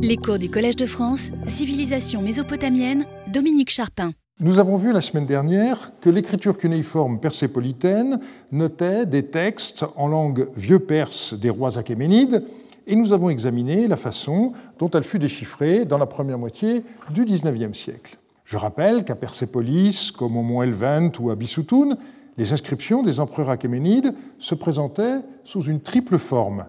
Les cours du Collège de France, Civilisation mésopotamienne, Dominique Charpin. Nous avons vu la semaine dernière que l'écriture cunéiforme persépolitaine notait des textes en langue vieux perse des rois achéménides, et nous avons examiné la façon dont elle fut déchiffrée dans la première moitié du XIXe siècle. Je rappelle qu'à Persépolis, comme au mont Elvent ou à Bissoutoun, les inscriptions des empereurs achéménides se présentaient sous une triple forme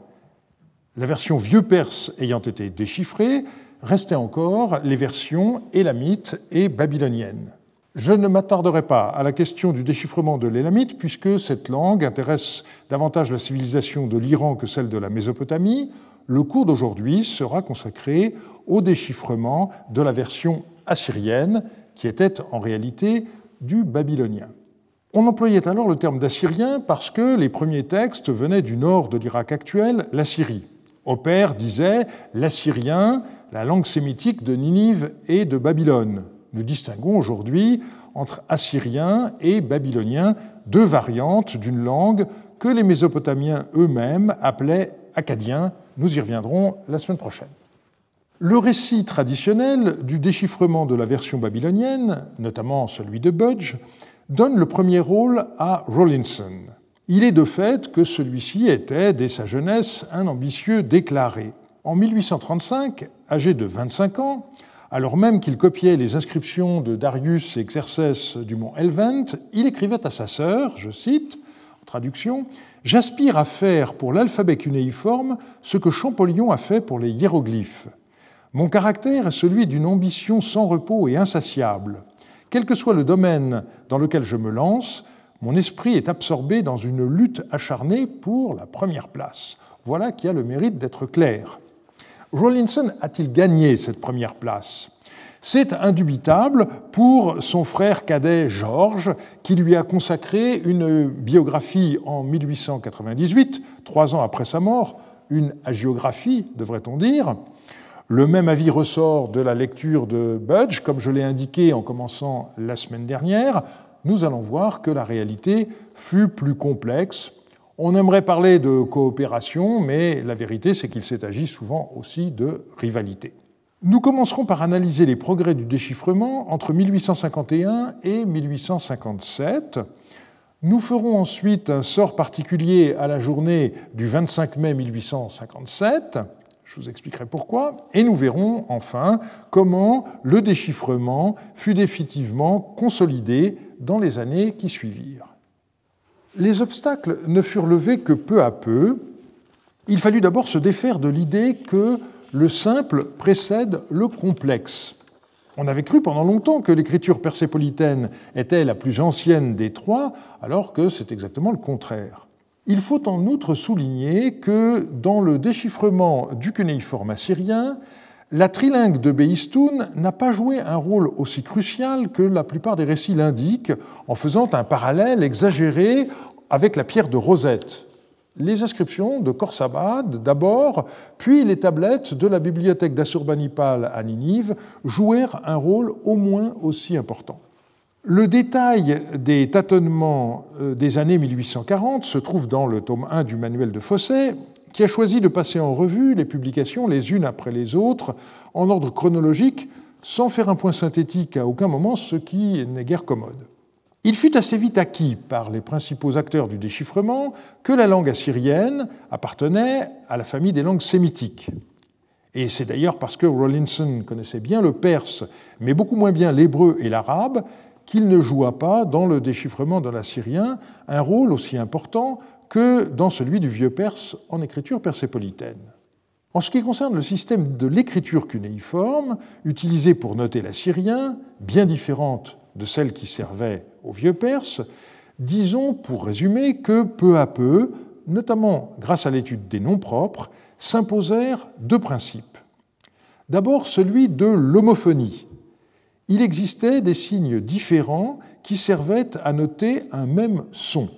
la version vieux perse ayant été déchiffrée, restaient encore les versions élamites et babyloniennes. Je ne m'attarderai pas à la question du déchiffrement de l'élamite, puisque cette langue intéresse davantage la civilisation de l'Iran que celle de la Mésopotamie. Le cours d'aujourd'hui sera consacré au déchiffrement de la version assyrienne, qui était en réalité du babylonien. On employait alors le terme d'assyrien parce que les premiers textes venaient du nord de l'Irak actuel, la Syrie. Opère disait l'assyrien, la langue sémitique de Ninive et de Babylone. Nous distinguons aujourd'hui entre assyrien et babylonien, deux variantes d'une langue que les Mésopotamiens eux-mêmes appelaient acadien. Nous y reviendrons la semaine prochaine. Le récit traditionnel du déchiffrement de la version babylonienne, notamment celui de Budge, donne le premier rôle à Rawlinson. Il est de fait que celui-ci était, dès sa jeunesse, un ambitieux déclaré. En 1835, âgé de 25 ans, alors même qu'il copiait les inscriptions de Darius et Xerxès du mont Elvent, il écrivait à sa sœur, je cite, en traduction, J'aspire à faire pour l'alphabet cunéiforme ce que Champollion a fait pour les hiéroglyphes. Mon caractère est celui d'une ambition sans repos et insatiable. Quel que soit le domaine dans lequel je me lance, mon esprit est absorbé dans une lutte acharnée pour la première place. Voilà qui a le mérite d'être clair. Rawlinson a-t-il gagné cette première place? C'est indubitable pour son frère cadet Georges, qui lui a consacré une biographie en 1898, trois ans après sa mort, une agiographie, devrait-on dire. Le même avis ressort de la lecture de Budge, comme je l'ai indiqué en commençant la semaine dernière nous allons voir que la réalité fut plus complexe. On aimerait parler de coopération, mais la vérité, c'est qu'il s'est agi souvent aussi de rivalité. Nous commencerons par analyser les progrès du déchiffrement entre 1851 et 1857. Nous ferons ensuite un sort particulier à la journée du 25 mai 1857. Je vous expliquerai pourquoi. Et nous verrons enfin comment le déchiffrement fut définitivement consolidé dans les années qui suivirent. Les obstacles ne furent levés que peu à peu. Il fallut d'abord se défaire de l'idée que le simple précède le complexe. On avait cru pendant longtemps que l'écriture persépolitaine était la plus ancienne des trois, alors que c'est exactement le contraire. Il faut en outre souligner que dans le déchiffrement du cunéiforme assyrien, la trilingue de Beistoun n'a pas joué un rôle aussi crucial que la plupart des récits l'indiquent, en faisant un parallèle exagéré avec la pierre de Rosette. Les inscriptions de Khorsabad d'abord, puis les tablettes de la bibliothèque d'Assurbanipal à Ninive jouèrent un rôle au moins aussi important. Le détail des tâtonnements euh, des années 1840 se trouve dans le tome 1 du manuel de Fosset, qui a choisi de passer en revue les publications les unes après les autres, en ordre chronologique, sans faire un point synthétique à aucun moment, ce qui n'est guère commode. Il fut assez vite acquis par les principaux acteurs du déchiffrement que la langue assyrienne appartenait à la famille des langues sémitiques. Et c'est d'ailleurs parce que Rawlinson connaissait bien le perse, mais beaucoup moins bien l'hébreu et l'arabe, qu'il ne joua pas dans le déchiffrement de l'assyrien un rôle aussi important que dans celui du vieux perse en écriture persépolitaine. En ce qui concerne le système de l'écriture cunéiforme, utilisé pour noter l'assyrien, bien différente de celle qui servait au vieux perse, disons pour résumer que peu à peu, notamment grâce à l'étude des noms propres, s'imposèrent deux principes. D'abord celui de l'homophonie. Il existait des signes différents qui servaient à noter un même son.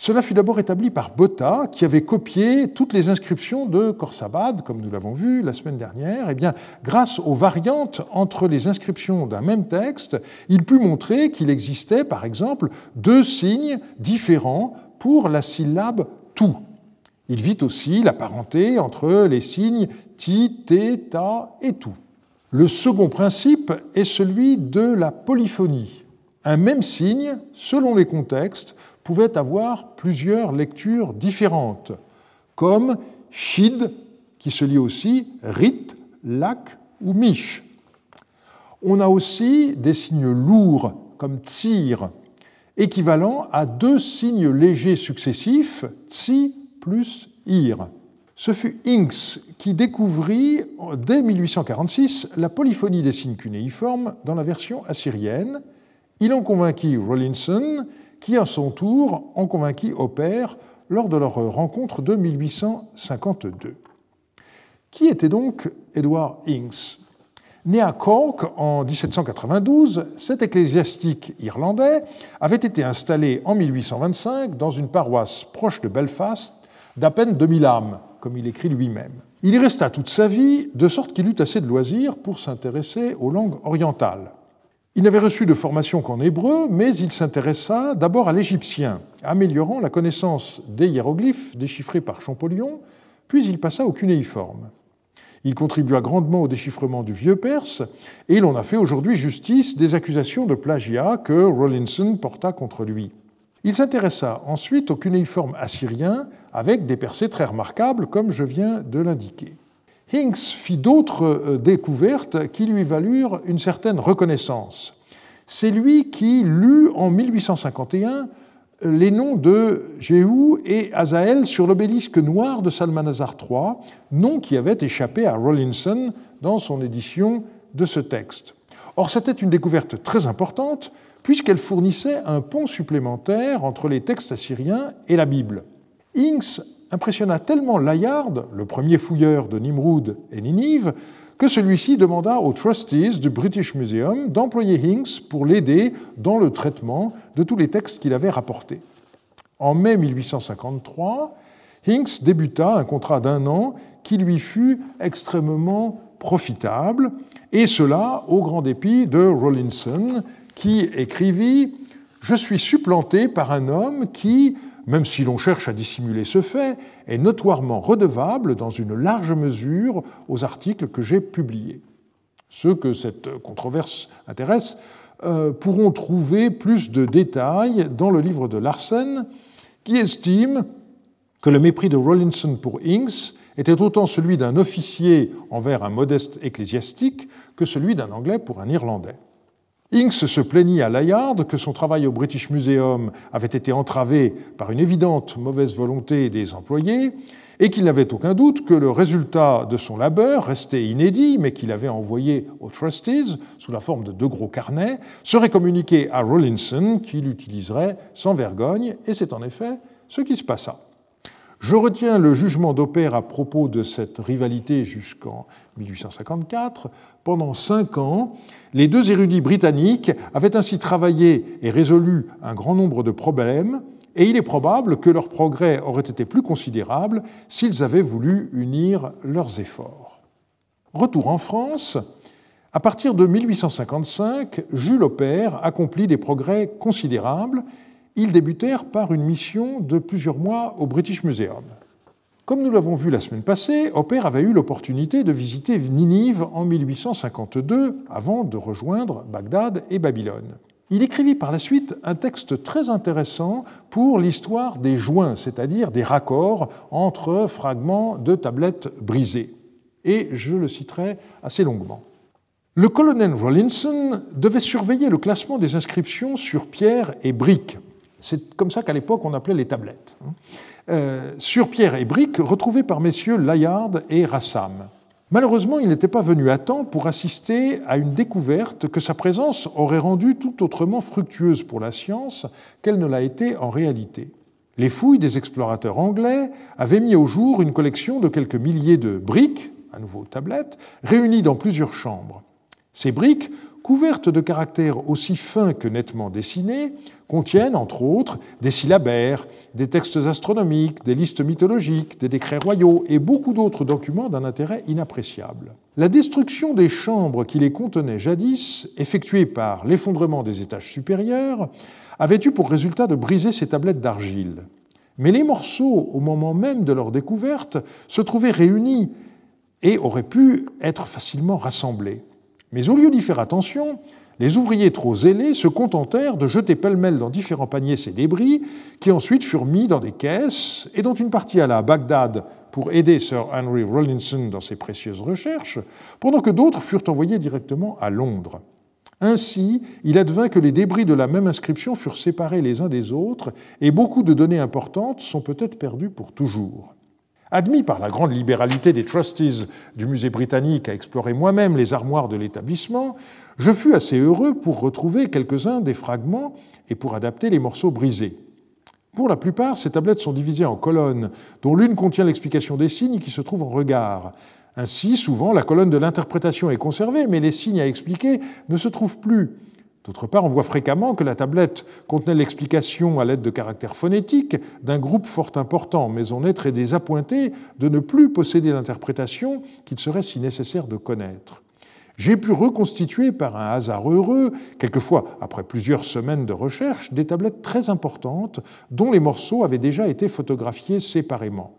Cela fut d'abord établi par Botta, qui avait copié toutes les inscriptions de Khorsabad, comme nous l'avons vu la semaine dernière. Eh grâce aux variantes entre les inscriptions d'un même texte, il put montrer qu'il existait, par exemple, deux signes différents pour la syllabe tout. Il vit aussi la parenté entre les signes ti, té, ta et tout. Le second principe est celui de la polyphonie. Un même signe, selon les contextes, pouvait avoir plusieurs lectures différentes, comme shid, qui se lit aussi rit, lak ou mish. On a aussi des signes lourds, comme tsir, équivalent à deux signes légers successifs, tsi plus ir. Ce fut Inks qui découvrit dès 1846 la polyphonie des signes cunéiformes dans la version assyrienne. Il en convainquit Rawlinson, qui à son tour en convainquit Hopper lors de leur rencontre de 1852. Qui était donc Edward Inks Né à Cork en 1792, cet ecclésiastique irlandais avait été installé en 1825 dans une paroisse proche de Belfast d'à peine 2000 âmes, comme il écrit lui-même. Il y resta toute sa vie, de sorte qu'il eut assez de loisirs pour s'intéresser aux langues orientales. Il n'avait reçu de formation qu'en hébreu, mais il s'intéressa d'abord à l'égyptien, améliorant la connaissance des hiéroglyphes déchiffrés par Champollion, puis il passa au cunéiforme. Il contribua grandement au déchiffrement du vieux perse et l'on a fait aujourd'hui justice des accusations de plagiat que Rawlinson porta contre lui. Il s'intéressa ensuite au cunéiforme assyrien avec des percées très remarquables, comme je viens de l'indiquer. Hinks fit d'autres euh, découvertes qui lui valurent une certaine reconnaissance. C'est lui qui lut en 1851 les noms de Jéhu et Azaël sur l'obélisque noir de Salmanazar III, nom qui avait échappé à Rawlinson dans son édition de ce texte. Or, c'était une découverte très importante puisqu'elle fournissait un pont supplémentaire entre les textes assyriens et la Bible. Impressionna tellement Layard, le premier fouilleur de Nimrud et Ninive, que celui-ci demanda aux trustees du British Museum d'employer Hinks pour l'aider dans le traitement de tous les textes qu'il avait rapportés. En mai 1853, Hinks débuta un contrat d'un an qui lui fut extrêmement profitable, et cela au grand dépit de Rawlinson, qui écrivit Je suis supplanté par un homme qui, même si l'on cherche à dissimuler ce fait, est notoirement redevable dans une large mesure aux articles que j'ai publiés. Ceux que cette controverse intéresse euh, pourront trouver plus de détails dans le livre de Larsen, qui estime que le mépris de Rawlinson pour Inks était autant celui d'un officier envers un modeste ecclésiastique que celui d'un Anglais pour un Irlandais. Inks se plaignit à Layard que son travail au British Museum avait été entravé par une évidente mauvaise volonté des employés et qu'il n'avait aucun doute que le résultat de son labeur, resté inédit, mais qu'il avait envoyé aux trustees sous la forme de deux gros carnets, serait communiqué à Rawlinson, qui l'utiliserait sans vergogne, et c'est en effet ce qui se passa. Je retiens le jugement d'Opère à propos de cette rivalité jusqu'en 1854. Pendant cinq ans, les deux érudits britanniques avaient ainsi travaillé et résolu un grand nombre de problèmes, et il est probable que leurs progrès auraient été plus considérables s'ils avaient voulu unir leurs efforts. Retour en France, à partir de 1855, Jules Opère accomplit des progrès considérables ils débutèrent par une mission de plusieurs mois au British Museum. Comme nous l'avons vu la semaine passée, Hopper avait eu l'opportunité de visiter Ninive en 1852 avant de rejoindre Bagdad et Babylone. Il écrivit par la suite un texte très intéressant pour l'histoire des joints, c'est-à-dire des raccords entre fragments de tablettes brisées. Et je le citerai assez longuement. Le colonel Rawlinson devait surveiller le classement des inscriptions sur pierre et briques c'est comme ça qu'à l'époque on appelait les tablettes. Euh, sur pierre et briques retrouvées par messieurs Layard et Rassam. Malheureusement, il n'était pas venu à temps pour assister à une découverte que sa présence aurait rendue tout autrement fructueuse pour la science qu'elle ne l'a été en réalité. Les fouilles des explorateurs anglais avaient mis au jour une collection de quelques milliers de briques, à nouveau tablettes, réunies dans plusieurs chambres. Ces briques couvertes de caractères aussi fins que nettement dessinés, contiennent, entre autres, des syllabaires, des textes astronomiques, des listes mythologiques, des décrets royaux et beaucoup d'autres documents d'un intérêt inappréciable. La destruction des chambres qui les contenaient jadis, effectuée par l'effondrement des étages supérieurs, avait eu pour résultat de briser ces tablettes d'argile. Mais les morceaux, au moment même de leur découverte, se trouvaient réunis et auraient pu être facilement rassemblés. Mais au lieu d'y faire attention, les ouvriers trop zélés se contentèrent de jeter pêle-mêle dans différents paniers ces débris, qui ensuite furent mis dans des caisses et dont une partie alla à Bagdad pour aider Sir Henry Rawlinson dans ses précieuses recherches, pendant que d'autres furent envoyés directement à Londres. Ainsi, il advint que les débris de la même inscription furent séparés les uns des autres, et beaucoup de données importantes sont peut-être perdues pour toujours. Admis par la grande libéralité des trustees du musée britannique à explorer moi-même les armoires de l'établissement, je fus assez heureux pour retrouver quelques-uns des fragments et pour adapter les morceaux brisés. Pour la plupart, ces tablettes sont divisées en colonnes, dont l'une contient l'explication des signes qui se trouvent en regard. Ainsi, souvent, la colonne de l'interprétation est conservée, mais les signes à expliquer ne se trouvent plus. D'autre part, on voit fréquemment que la tablette contenait l'explication à l'aide de caractères phonétiques d'un groupe fort important, mais on est très désappointé de ne plus posséder l'interprétation qu'il serait si nécessaire de connaître. J'ai pu reconstituer par un hasard heureux, quelquefois après plusieurs semaines de recherche, des tablettes très importantes dont les morceaux avaient déjà été photographiés séparément.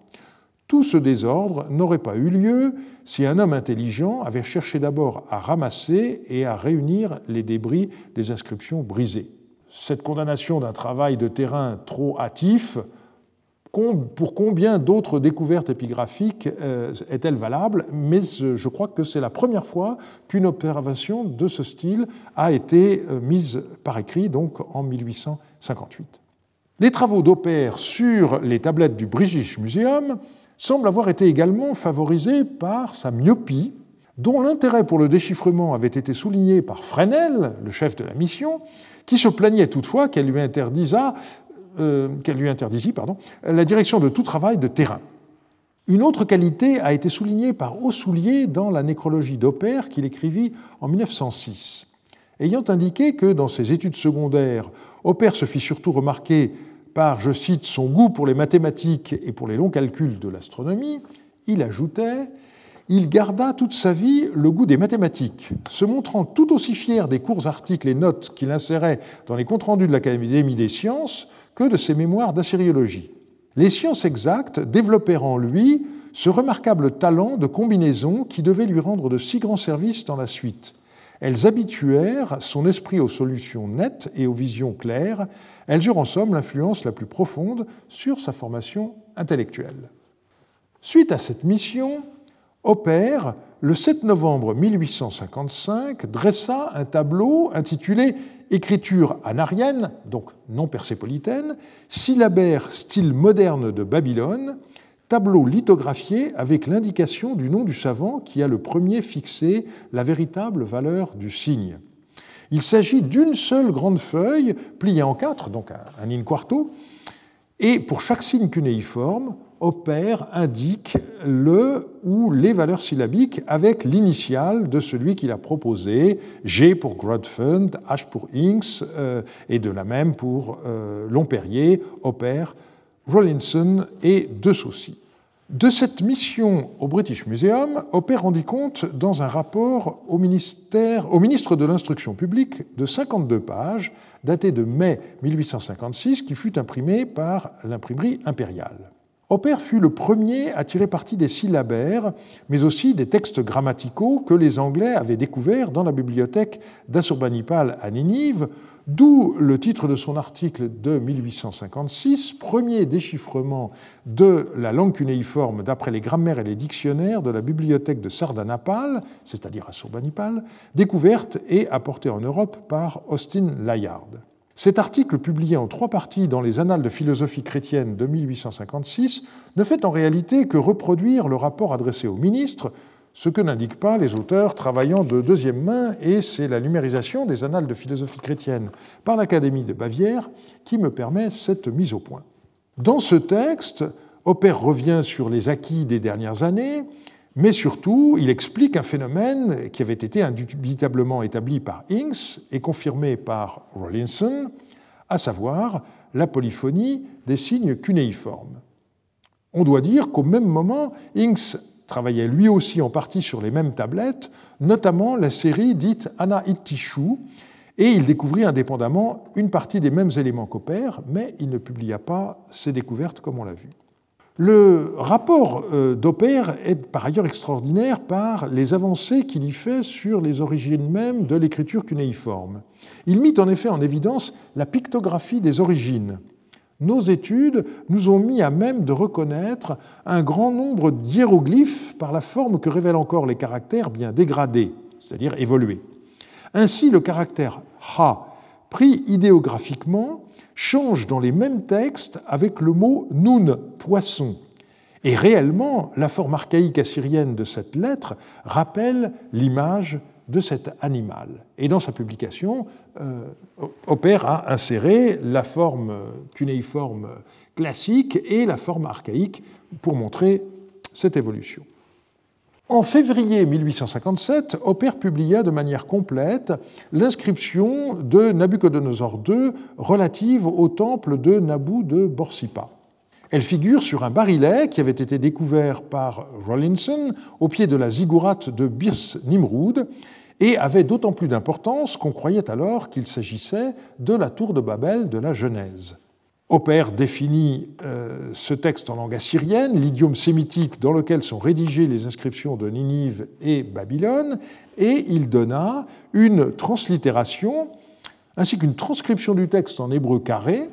Tout ce désordre n'aurait pas eu lieu si un homme intelligent avait cherché d'abord à ramasser et à réunir les débris des inscriptions brisées. Cette condamnation d'un travail de terrain trop hâtif, pour combien d'autres découvertes épigraphiques euh, est-elle valable? Mais je crois que c'est la première fois qu'une observation de ce style a été euh, mise par écrit, donc en 1858. Les travaux d'Opère sur les tablettes du British Museum semble avoir été également favorisé par sa myopie, dont l'intérêt pour le déchiffrement avait été souligné par Fresnel, le chef de la mission, qui se plaignait toutefois qu'elle lui, euh, la direction de tout travail de terrain. Une autre qualité a été soulignée par Aussoulier dans la nécrologie d'Opère qu'il écrivit en 1906. Ayant indiqué que dans ses études secondaires, Opère se fit surtout remarquer par, je cite, son goût pour les mathématiques et pour les longs calculs de l'astronomie, il ajoutait il garda toute sa vie le goût des mathématiques, se montrant tout aussi fier des courts articles et notes qu'il insérait dans les comptes rendus de l'Académie des sciences que de ses mémoires d'assyriologie. Les sciences exactes développèrent en lui ce remarquable talent de combinaison qui devait lui rendre de si grands services dans la suite. Elles habituèrent son esprit aux solutions nettes et aux visions claires. Elles eurent en somme l'influence la plus profonde sur sa formation intellectuelle. Suite à cette mission, Opère, le 7 novembre 1855, dressa un tableau intitulé Écriture anarienne, donc non persépolitaine, syllabaire style moderne de Babylone, tableau lithographié avec l'indication du nom du savant qui a le premier fixé la véritable valeur du signe. Il s'agit d'une seule grande feuille pliée en quatre, donc un in quarto, et pour chaque signe cunéiforme, opère indique le ou les valeurs syllabiques avec l'initiale de celui qu'il a proposé, G pour Grodfund, H pour Inks, euh, et de la même pour euh, Lomperrier, Opère, Rollinson et De Saucy. De cette mission au British Museum, Opère rendit compte dans un rapport au, ministère, au ministre de l'Instruction publique de 52 pages, daté de mai 1856, qui fut imprimé par l'imprimerie impériale. Opère fut le premier à tirer parti des syllabaires, mais aussi des textes grammaticaux que les Anglais avaient découverts dans la bibliothèque d'Assurbanipal à Ninive, d'où le titre de son article de 1856, Premier déchiffrement de la langue cunéiforme d'après les grammaires et les dictionnaires de la bibliothèque de Sardanapal, c'est-à-dire Assurbanipal, découverte et apportée en Europe par Austin Layard. Cet article, publié en trois parties dans les Annales de philosophie chrétienne de 1856, ne fait en réalité que reproduire le rapport adressé au ministre, ce que n'indiquent pas les auteurs travaillant de deuxième main, et c'est la numérisation des Annales de philosophie chrétienne par l'Académie de Bavière qui me permet cette mise au point. Dans ce texte, Opère revient sur les acquis des dernières années, mais surtout, il explique un phénomène qui avait été indubitablement établi par Inks et confirmé par Rawlinson, à savoir la polyphonie des signes cunéiformes. On doit dire qu'au même moment, Inks travaillait lui aussi en partie sur les mêmes tablettes, notamment la série dite Anna Ittishu, et il découvrit indépendamment une partie des mêmes éléments qu'Opère, mais il ne publia pas ses découvertes comme on l'a vu. Le rapport euh, d'Opère est par ailleurs extraordinaire par les avancées qu'il y fait sur les origines mêmes de l'écriture cunéiforme. Il mit en effet en évidence la pictographie des origines. Nos études nous ont mis à même de reconnaître un grand nombre d'hiéroglyphes par la forme que révèlent encore les caractères bien dégradés, c'est-à-dire évolués. Ainsi, le caractère ha, pris idéographiquement, change dans les mêmes textes avec le mot nun, poisson. Et réellement, la forme archaïque assyrienne de cette lettre rappelle l'image de cet animal. Et dans sa publication, euh, a inséré la forme cunéiforme classique et la forme archaïque pour montrer cette évolution. En février 1857, Opère publia de manière complète l'inscription de Nabucodonosor II relative au temple de Nabu de Borsippa. Elle figure sur un barillet qui avait été découvert par Rollinson au pied de la ziggourate de Birs Nimrud et avait d'autant plus d'importance qu'on croyait alors qu'il s'agissait de la tour de Babel de la Genèse. Opère définit euh, ce texte en langue assyrienne, l'idiome sémitique dans lequel sont rédigées les inscriptions de Ninive et Babylone, et il donna une translittération ainsi qu'une transcription du texte en hébreu carré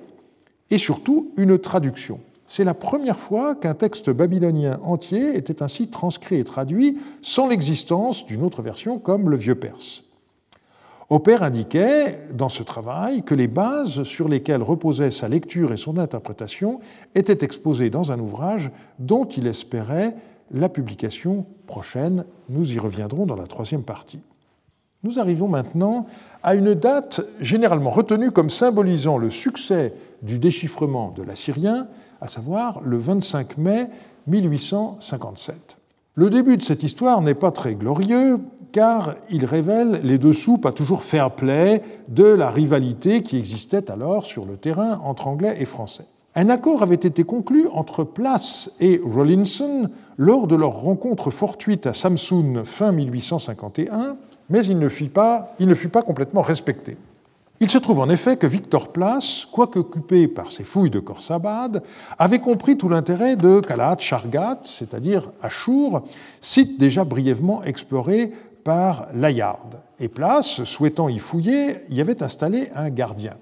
et surtout une traduction. C'est la première fois qu'un texte babylonien entier était ainsi transcrit et traduit sans l'existence d'une autre version comme le vieux perse. Opère indiquait dans ce travail que les bases sur lesquelles reposaient sa lecture et son interprétation étaient exposées dans un ouvrage dont il espérait la publication prochaine. Nous y reviendrons dans la troisième partie. Nous arrivons maintenant à une date généralement retenue comme symbolisant le succès du déchiffrement de l'assyrien, à savoir le 25 mai 1857. Le début de cette histoire n'est pas très glorieux, car il révèle les dessous, pas toujours fair play, de la rivalité qui existait alors sur le terrain entre Anglais et Français. Un accord avait été conclu entre Place et Rollinson lors de leur rencontre fortuite à Samsun fin 1851, mais il ne fut pas, il ne fut pas complètement respecté. Il se trouve en effet que Victor Place, quoique occupé par ses fouilles de Khorsabad, avait compris tout l'intérêt de Kalat Shargat, c'est-à-dire Achour, site déjà brièvement exploré par Layard. Et Place, souhaitant y fouiller, y avait installé un gardien.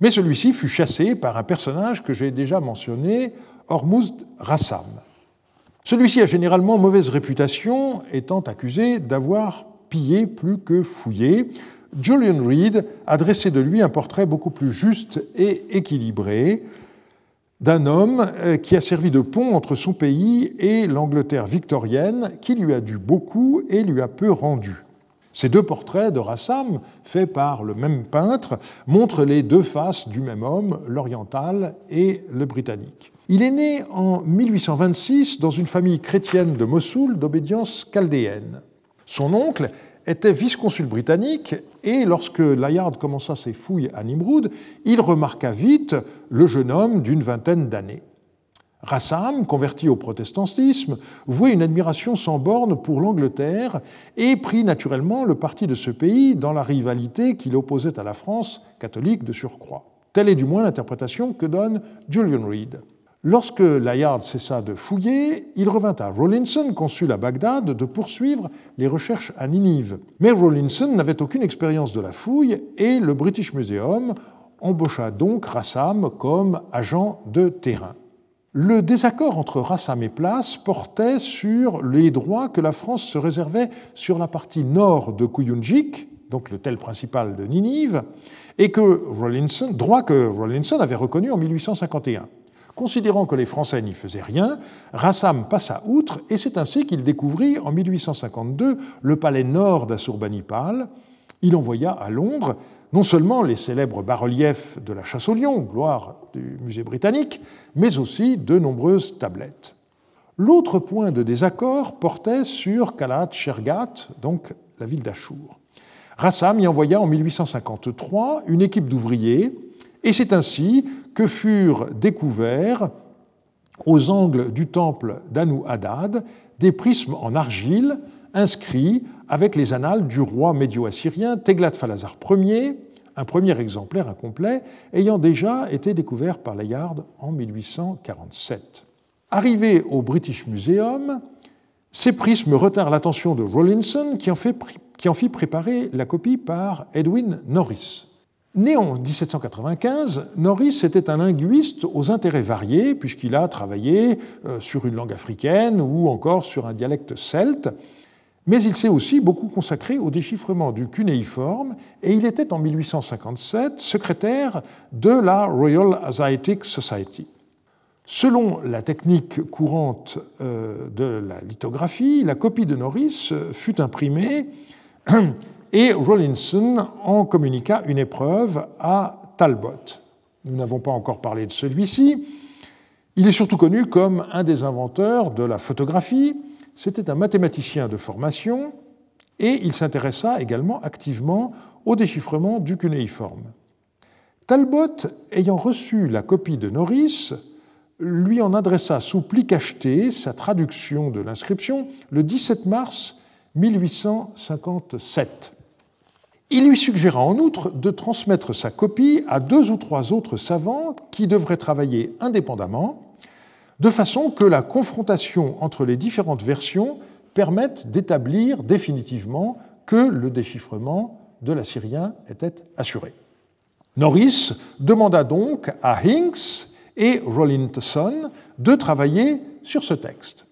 Mais celui-ci fut chassé par un personnage que j'ai déjà mentionné, Hormuzd Rassam. Celui-ci a généralement mauvaise réputation, étant accusé d'avoir pillé plus que fouillé, Julian Reed a dressé de lui un portrait beaucoup plus juste et équilibré d'un homme euh, qui a servi de pont entre son pays et l'Angleterre victorienne, qui lui a dû beaucoup et lui a peu rendu. Ces deux portraits de Rassam, faits par le même peintre, montrent les deux faces du même homme, l'oriental et le britannique. Il est né en 1826 dans une famille chrétienne de Mossoul d'obédience chaldéenne. Son oncle était vice-consul britannique et lorsque Layard commença ses fouilles à Nimrud, il remarqua vite le jeune homme d'une vingtaine d'années. Rassam, converti au protestantisme, vouait une admiration sans borne pour l'Angleterre et prit naturellement le parti de ce pays dans la rivalité qui l'opposait à la France, catholique de surcroît. Telle est du moins l'interprétation que donne Julian Reed. Lorsque Layard cessa de fouiller, il revint à Rawlinson, consul à Bagdad, de poursuivre les recherches à Ninive. Mais Rawlinson n'avait aucune expérience de la fouille et le British Museum embaucha donc Rassam comme agent de terrain. Le désaccord entre Rassam et Place portait sur les droits que la France se réservait sur la partie nord de Kuyunjik, donc le tel principal de Ninive, et que Rawlinson, droit que Rawlinson avait reconnu en 1851. Considérant que les Français n'y faisaient rien, Rassam passa outre et c'est ainsi qu'il découvrit en 1852 le palais nord d'Assurbanipal. Il envoya à Londres non seulement les célèbres bas-reliefs de la chasse au lion, gloire du musée britannique, mais aussi de nombreuses tablettes. L'autre point de désaccord portait sur Kalat Shergat, donc la ville d'Achour. Rassam y envoya en 1853 une équipe d'ouvriers, et c'est ainsi que furent découverts aux angles du temple d'Anu Haddad des prismes en argile inscrits avec les annales du roi médio-assyrien Teglat-Phalazar Ier, un premier exemplaire incomplet ayant déjà été découvert par Layard en 1847. Arrivé au British Museum, ces prismes retinrent l'attention de Rawlinson qui en, qui en fit préparer la copie par Edwin Norris. Né en 1795, Norris était un linguiste aux intérêts variés, puisqu'il a travaillé euh, sur une langue africaine ou encore sur un dialecte celte, mais il s'est aussi beaucoup consacré au déchiffrement du cunéiforme et il était en 1857 secrétaire de la Royal Asiatic Society. Selon la technique courante euh, de la lithographie, la copie de Norris fut imprimée et Rawlinson en communiqua une épreuve à Talbot. Nous n'avons pas encore parlé de celui-ci. Il est surtout connu comme un des inventeurs de la photographie. C'était un mathématicien de formation et il s'intéressa également activement au déchiffrement du cunéiforme. Talbot, ayant reçu la copie de Norris, lui en adressa sous pli cacheté sa traduction de l'inscription le 17 mars 1857. Il lui suggéra en outre de transmettre sa copie à deux ou trois autres savants qui devraient travailler indépendamment, de façon que la confrontation entre les différentes versions permette d'établir définitivement que le déchiffrement de l'assyrien était assuré. Norris demanda donc à Hinks et Rawlinson de travailler sur ce texte.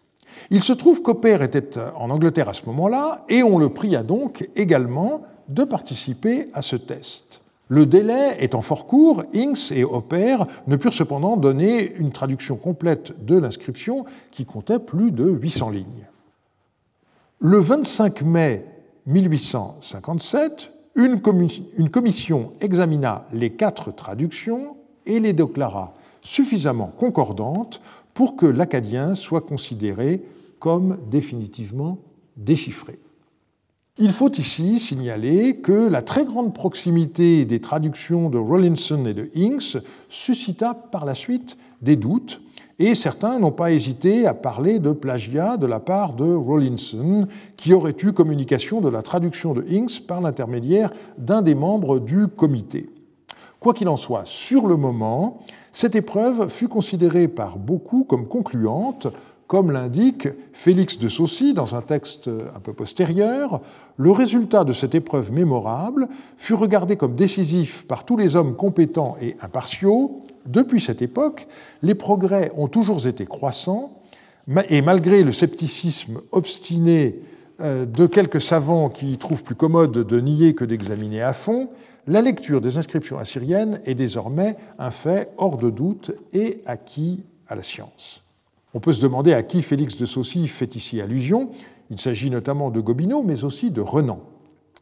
Il se trouve qu'Opère était en Angleterre à ce moment-là et on le pria donc également de participer à ce test. Le délai étant fort court, Inks et Hopper ne purent cependant donner une traduction complète de l'inscription qui comptait plus de 800 lignes. Le 25 mai 1857, une commission examina les quatre traductions et les déclara suffisamment concordantes pour que l'acadien soit considéré comme définitivement déchiffré. Il faut ici signaler que la très grande proximité des traductions de Rawlinson et de Inks suscita par la suite des doutes, et certains n'ont pas hésité à parler de plagiat de la part de Rawlinson, qui aurait eu communication de la traduction de Inks par l'intermédiaire d'un des membres du comité. Quoi qu'il en soit, sur le moment, cette épreuve fut considérée par beaucoup comme concluante, comme l'indique Félix de Saucy dans un texte un peu postérieur, le résultat de cette épreuve mémorable fut regardé comme décisif par tous les hommes compétents et impartiaux. Depuis cette époque, les progrès ont toujours été croissants, et malgré le scepticisme obstiné euh, de quelques savants qui trouvent plus commode de nier que d'examiner à fond, la lecture des inscriptions assyriennes est désormais un fait hors de doute et acquis à la science. On peut se demander à qui Félix de Saucy fait ici allusion. Il s'agit notamment de Gobineau, mais aussi de Renan.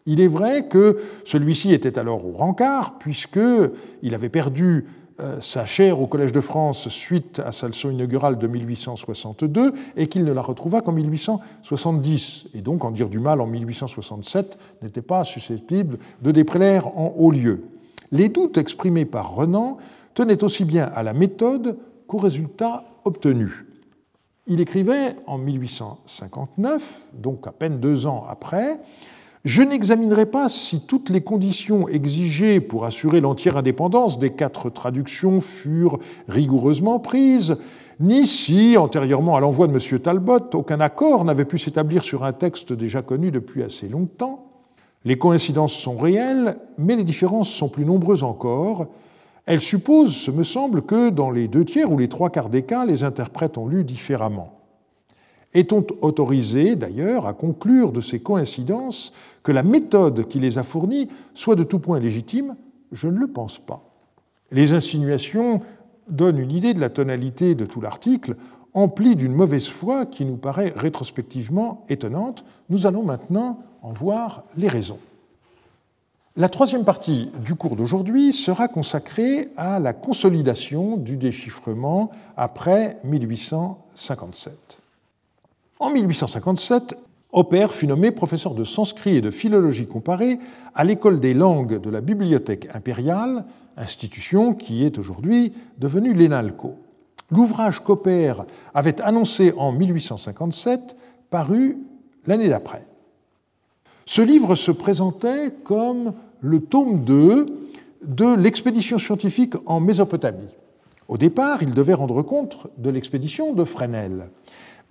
Il est vrai que celui-ci était alors au rencard, puisqu'il avait perdu euh, sa chaire au Collège de France suite à sa leçon inaugurale de 1862 et qu'il ne la retrouva qu'en 1870. Et donc en dire du mal en 1867 n'était pas susceptible de déplaire en haut lieu. Les doutes exprimés par Renan tenaient aussi bien à la méthode qu'aux résultats obtenus. Il écrivait en 1859, donc à peine deux ans après, Je n'examinerai pas si toutes les conditions exigées pour assurer l'entière indépendance des quatre traductions furent rigoureusement prises, ni si, antérieurement à l'envoi de M. Talbot, aucun accord n'avait pu s'établir sur un texte déjà connu depuis assez longtemps. Les coïncidences sont réelles, mais les différences sont plus nombreuses encore, elle suppose, ce me semble, que dans les deux tiers ou les trois quarts des cas, les interprètes ont lu différemment. Est-on autorisé d'ailleurs à conclure de ces coïncidences que la méthode qui les a fournies soit de tout point légitime? Je ne le pense pas. Les insinuations donnent une idée de la tonalité de tout l'article, emplie d'une mauvaise foi qui nous paraît rétrospectivement étonnante. Nous allons maintenant en voir les raisons. La troisième partie du cours d'aujourd'hui sera consacrée à la consolidation du déchiffrement après 1857. En 1857, Hopper fut nommé professeur de sanskrit et de philologie comparée à l'école des langues de la Bibliothèque impériale, institution qui est aujourd'hui devenue l'ENALCO. L'ouvrage qu'Hopper avait annoncé en 1857 parut l'année d'après. Ce livre se présentait comme le tome 2 de l'expédition scientifique en Mésopotamie. Au départ, il devait rendre compte de l'expédition de Fresnel.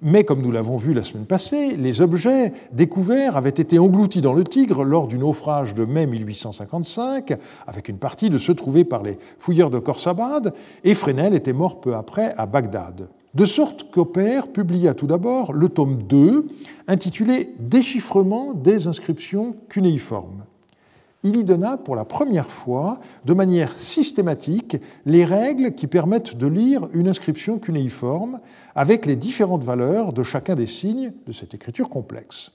Mais comme nous l'avons vu la semaine passée, les objets découverts avaient été engloutis dans le Tigre lors du naufrage de mai 1855, avec une partie de ceux trouvés par les fouilleurs de Khorsabad, et Fresnel était mort peu après à Bagdad. De sorte qu'Opère publia tout d'abord le tome 2, intitulé Déchiffrement des inscriptions cunéiformes il y donna pour la première fois, de manière systématique, les règles qui permettent de lire une inscription cunéiforme avec les différentes valeurs de chacun des signes de cette écriture complexe.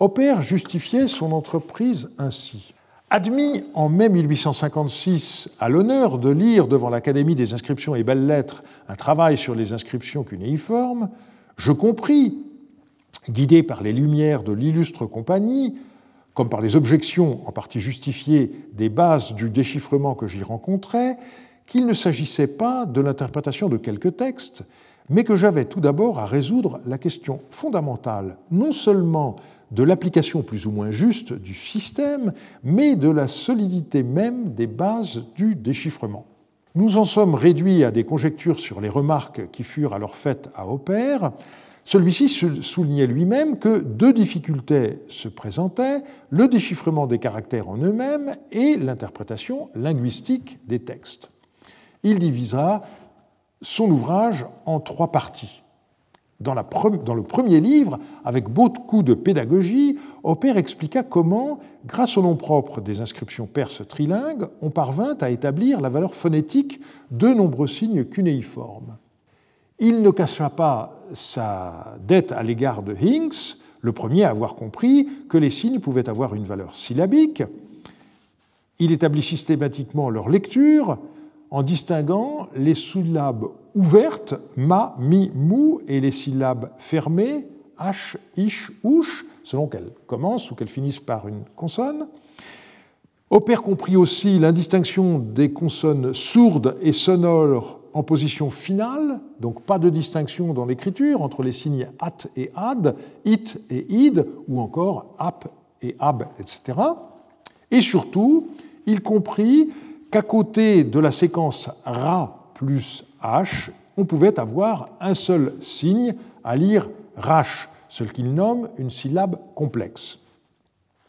Opère justifiait son entreprise ainsi. Admis en mai 1856 à l'honneur de lire devant l'Académie des inscriptions et belles-lettres un travail sur les inscriptions cunéiformes, je compris, guidé par les lumières de l'illustre compagnie, comme par les objections en partie justifiées des bases du déchiffrement que j'y rencontrais, qu'il ne s'agissait pas de l'interprétation de quelques textes, mais que j'avais tout d'abord à résoudre la question fondamentale, non seulement de l'application plus ou moins juste du système, mais de la solidité même des bases du déchiffrement. Nous en sommes réduits à des conjectures sur les remarques qui furent alors faites à Opère, celui-ci soulignait lui-même que deux difficultés se présentaient, le déchiffrement des caractères en eux-mêmes et l'interprétation linguistique des textes. Il divisa son ouvrage en trois parties. Dans, le premier livre, avec beaucoup de pédagogie, Opère expliqua comment, grâce au nom propre des inscriptions perses trilingues, on parvint à établir la valeur phonétique de nombreux signes cunéiformes. Il ne cacha pas sa dette à l'égard de Hinks, le premier à avoir compris que les signes pouvaient avoir une valeur syllabique. Il établit systématiquement leur lecture en distinguant les syllabes ouvertes, ma, mi, mou, et les syllabes fermées, h, ish, ouch, selon qu'elles commencent ou qu'elles finissent par une consonne. Opère compris aussi l'indistinction des consonnes sourdes et sonores en position finale, donc pas de distinction dans l'écriture entre les signes at et ad, it et id, ou encore ap et ab, etc. Et surtout, il comprit qu'à côté de la séquence ra plus h, on pouvait avoir un seul signe à lire rach, ce qu'il nomme une syllabe complexe.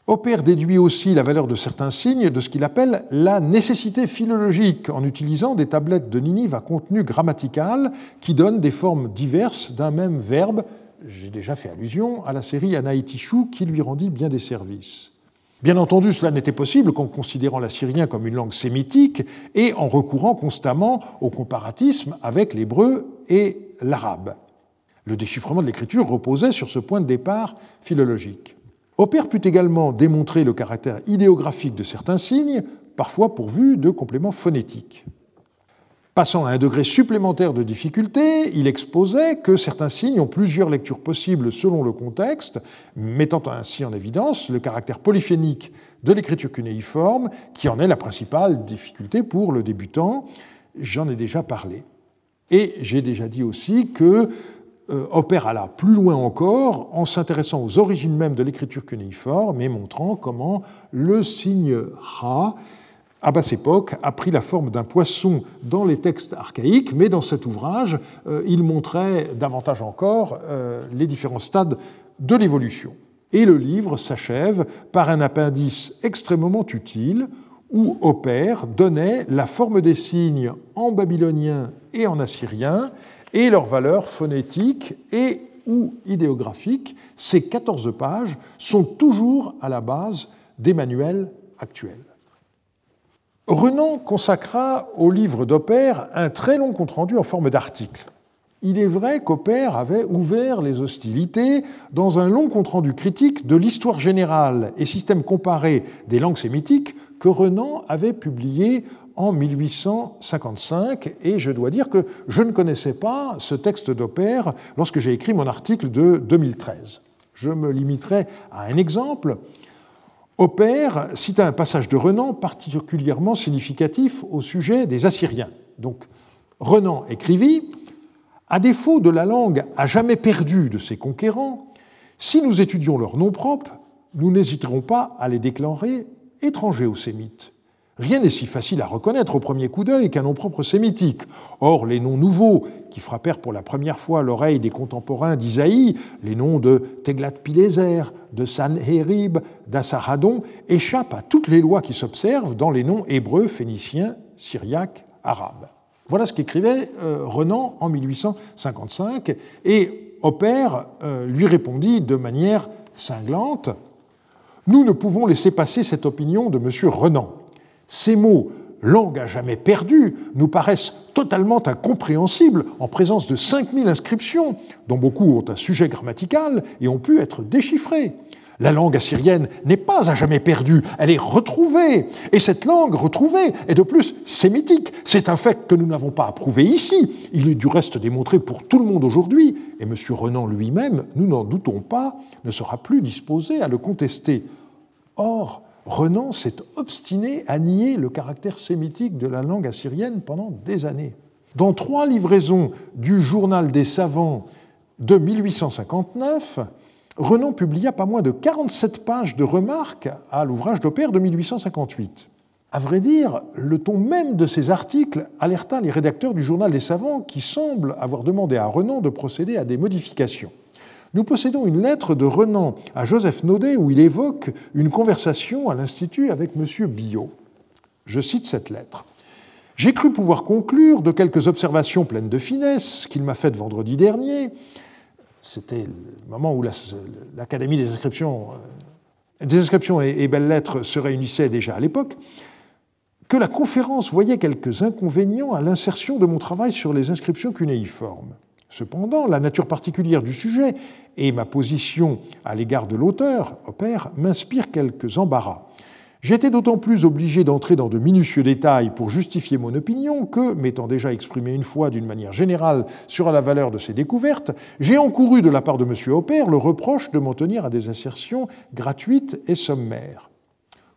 Opère déduit aussi la valeur de certains signes de ce qu'il appelle la nécessité philologique, en utilisant des tablettes de Ninive à contenu grammatical qui donnent des formes diverses d'un même verbe. J'ai déjà fait allusion à la série Anaïtichou qui lui rendit bien des services. Bien entendu, cela n'était possible qu'en considérant l'assyrien comme une langue sémitique et en recourant constamment au comparatisme avec l'hébreu et l'arabe. Le déchiffrement de l'écriture reposait sur ce point de départ philologique. Opère put également démontrer le caractère idéographique de certains signes, parfois pourvus de compléments phonétiques. Passant à un degré supplémentaire de difficulté, il exposait que certains signes ont plusieurs lectures possibles selon le contexte, mettant ainsi en évidence le caractère polyphénique de l'écriture cunéiforme, qui en est la principale difficulté pour le débutant. J'en ai déjà parlé. Et j'ai déjà dit aussi que euh, opère plus loin encore en s'intéressant aux origines même de l'écriture cunéiforme et montrant comment le signe Ra, à basse époque, a pris la forme d'un poisson dans les textes archaïques, mais dans cet ouvrage, euh, il montrait davantage encore euh, les différents stades de l'évolution. Et le livre s'achève par un appendice extrêmement utile où Opère donnait la forme des signes en babylonien et en assyrien et leurs valeurs phonétiques et ou idéographiques, ces 14 pages sont toujours à la base des manuels actuels. Renan consacra au livre d'Opère un très long compte-rendu en forme d'article. Il est vrai qu'Opère avait ouvert les hostilités dans un long compte-rendu critique de l'histoire générale et système comparé des langues sémitiques que Renan avait publié en 1855 et je dois dire que je ne connaissais pas ce texte d'Opère lorsque j'ai écrit mon article de 2013. Je me limiterai à un exemple. Opère cita un passage de Renan particulièrement significatif au sujet des Assyriens. Donc, Renan écrivit À défaut de la langue à jamais perdue de ses conquérants, si nous étudions leurs noms propres, nous n'hésiterons pas à les déclarer étrangers aux Sémites Rien n'est si facile à reconnaître au premier coup d'œil qu'un nom propre sémitique. Or, les noms nouveaux, qui frappèrent pour la première fois l'oreille des contemporains d'Isaïe, les noms de Teglat-Pileser, de Sanherib, d'Assaradon, échappent à toutes les lois qui s'observent dans les noms hébreux, phéniciens, syriaques, arabes. Voilà ce qu'écrivait euh, Renan en 1855, et Opère euh, lui répondit de manière cinglante Nous ne pouvons laisser passer cette opinion de M. Renan. Ces mots langue à jamais perdue nous paraissent totalement incompréhensibles en présence de 5000 inscriptions, dont beaucoup ont un sujet grammatical et ont pu être déchiffrées. La langue assyrienne n'est pas à jamais perdue, elle est retrouvée. Et cette langue retrouvée est de plus sémitique. C'est un fait que nous n'avons pas approuvé ici. Il est du reste démontré pour tout le monde aujourd'hui. Et M. Renan lui-même, nous n'en doutons pas, ne sera plus disposé à le contester. Or, Renan s'est obstiné à nier le caractère sémitique de la langue assyrienne pendant des années. Dans trois livraisons du Journal des savants de 1859, Renan publia pas moins de 47 pages de remarques à l'ouvrage d'Opère de 1858. À vrai dire, le ton même de ces articles alerta les rédacteurs du Journal des savants qui semblent avoir demandé à Renan de procéder à des modifications. Nous possédons une lettre de Renan à Joseph Naudet où il évoque une conversation à l'Institut avec M. Billot. Je cite cette lettre. J'ai cru pouvoir conclure de quelques observations pleines de finesse qu'il m'a faites vendredi dernier. C'était le moment où l'Académie des inscriptions, euh, des inscriptions et belles lettres se réunissait déjà à l'époque que la conférence voyait quelques inconvénients à l'insertion de mon travail sur les inscriptions cunéiformes. Cependant, la nature particulière du sujet et ma position à l'égard de l'auteur, Opère, m'inspirent quelques embarras. J'étais d'autant plus obligé d'entrer dans de minutieux détails pour justifier mon opinion que, m'étant déjà exprimé une fois d'une manière générale sur la valeur de ces découvertes, j'ai encouru de la part de M. Opère le reproche de m'en tenir à des assertions gratuites et sommaires.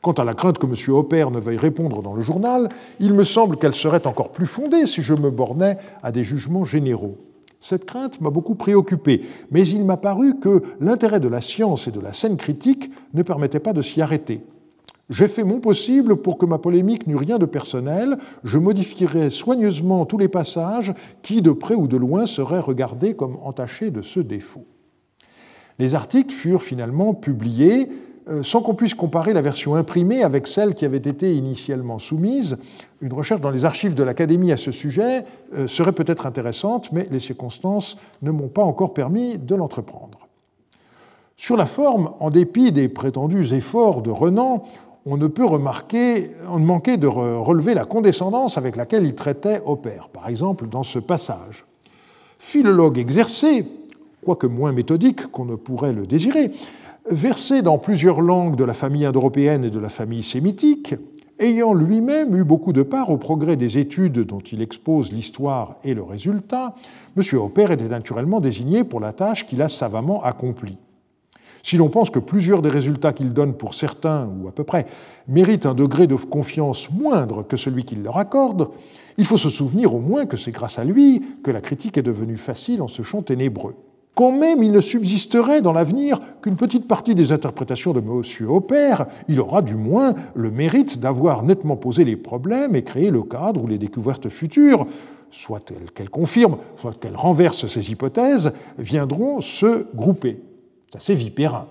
Quant à la crainte que M. Opère ne veuille répondre dans le journal, il me semble qu'elle serait encore plus fondée si je me bornais à des jugements généraux. Cette crainte m'a beaucoup préoccupé, mais il m'a paru que l'intérêt de la science et de la scène critique ne permettait pas de s'y arrêter. J'ai fait mon possible pour que ma polémique n'eût rien de personnel. Je modifierai soigneusement tous les passages qui, de près ou de loin, seraient regardés comme entachés de ce défaut. Les articles furent finalement publiés sans qu'on puisse comparer la version imprimée avec celle qui avait été initialement soumise. Une recherche dans les archives de l'Académie à ce sujet euh, serait peut-être intéressante, mais les circonstances ne m'ont pas encore permis de l'entreprendre. Sur la forme, en dépit des prétendus efforts de Renan, on ne peut remarquer, on ne manquait de relever la condescendance avec laquelle il traitait Opère, par exemple dans ce passage. Philologue exercé, quoique moins méthodique qu'on ne pourrait le désirer, versé dans plusieurs langues de la famille indo-européenne et de la famille sémitique, ayant lui-même eu beaucoup de part au progrès des études dont il expose l'histoire et le résultat, M. Hopper était naturellement désigné pour la tâche qu'il a savamment accomplie. Si l'on pense que plusieurs des résultats qu'il donne pour certains, ou à peu près, méritent un degré de confiance moindre que celui qu'il leur accorde, il faut se souvenir au moins que c'est grâce à lui que la critique est devenue facile en ce champ ténébreux quand même il ne subsisterait dans l'avenir qu'une petite partie des interprétations de M. Hopper, il aura du moins le mérite d'avoir nettement posé les problèmes et créé le cadre où les découvertes futures, soit qu'elles confirment, soit qu'elles renversent ces hypothèses, viendront se grouper. C'est assez vipérin,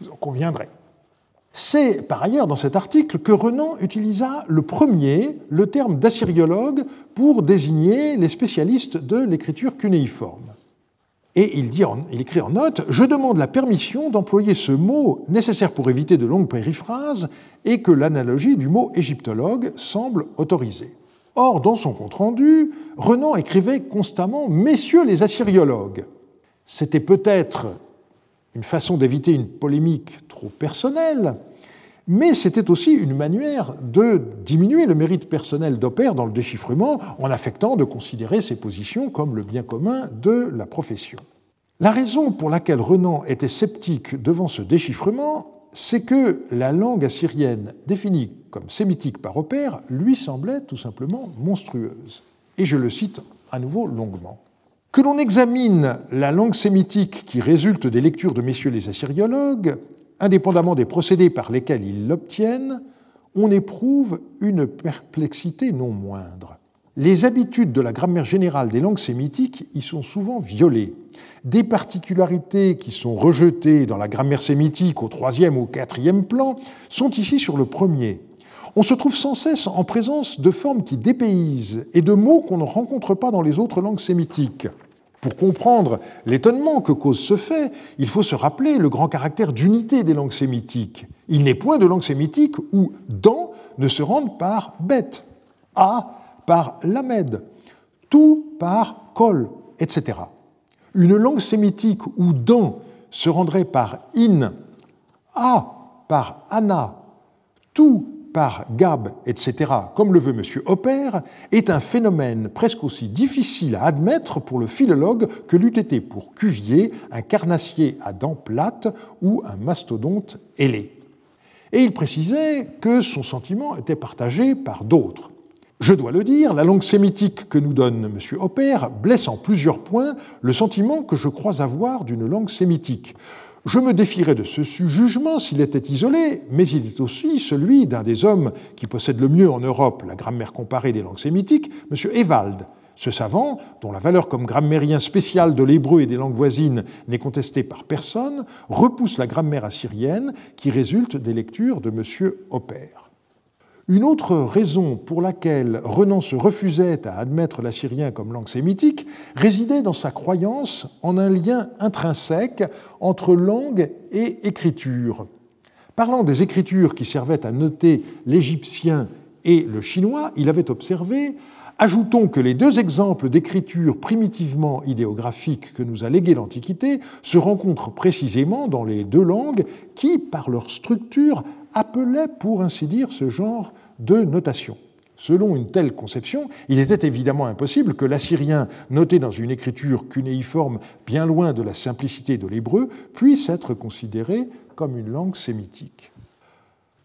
vous en conviendrez. C'est par ailleurs dans cet article que Renan utilisa le premier le terme d'assyriologue pour désigner les spécialistes de l'écriture cunéiforme. Et il, écrit en note Je demande la permission d'employer ce mot nécessaire pour éviter de longues périphrases et que l'analogie du mot égyptologue semble autorisée. Or, dans son compte-rendu, Renan écrivait constamment Messieurs les assyriologues. C'était peut-être une façon d'éviter une polémique trop personnelle, mais c'était aussi une manière de diminuer le mérite personnel d'Opère dans le déchiffrement en affectant de considérer ses positions comme le bien commun de la profession. La raison pour laquelle Renan était sceptique devant ce déchiffrement, c'est que la langue assyrienne définie comme sémitique par Opère lui semblait tout simplement monstrueuse. Et je le cite à nouveau longuement. Que l'on examine la langue sémitique qui résulte des lectures de messieurs les assyriologues, indépendamment des procédés par lesquels ils l'obtiennent, on éprouve une perplexité non moindre. Les habitudes de la grammaire générale des langues sémitiques y sont souvent violées. Des particularités qui sont rejetées dans la grammaire sémitique au troisième ou quatrième plan sont ici sur le premier. On se trouve sans cesse en présence de formes qui dépaysent et de mots qu'on ne rencontre pas dans les autres langues sémitiques. Pour comprendre l'étonnement que cause ce fait, il faut se rappeler le grand caractère d'unité des langues sémitiques. Il n'est point de langue sémitique où dans ne se rende par bête, a par lamed, tout par kol, etc. Une langue sémitique où dans se rendrait par in, a par ana, tout par Gab, etc., comme le veut M. Hopper, est un phénomène presque aussi difficile à admettre pour le philologue que l'eût été pour Cuvier un carnassier à dents plates ou un mastodonte ailé. Et il précisait que son sentiment était partagé par d'autres. Je dois le dire, la langue sémitique que nous donne M. Hopper blesse en plusieurs points le sentiment que je crois avoir d'une langue sémitique. Je me défierais de ce jugement s'il était isolé, mais il est aussi celui d'un des hommes qui possède le mieux en Europe la grammaire comparée des langues sémitiques, M. Ewald. Ce savant, dont la valeur comme grammairien spécial de l'hébreu et des langues voisines n'est contestée par personne, repousse la grammaire assyrienne qui résulte des lectures de M. Hopper. Une autre raison pour laquelle Renan se refusait à admettre l'assyrien comme langue sémitique résidait dans sa croyance en un lien intrinsèque entre langue et écriture. Parlant des écritures qui servaient à noter l'égyptien et le chinois, il avait observé Ajoutons que les deux exemples d'écriture primitivement idéographique que nous a légué l'Antiquité se rencontrent précisément dans les deux langues qui, par leur structure, appelait pour ainsi dire ce genre de notation. Selon une telle conception, il était évidemment impossible que l'assyrien, noté dans une écriture cunéiforme bien loin de la simplicité de l'hébreu, puisse être considéré comme une langue sémitique.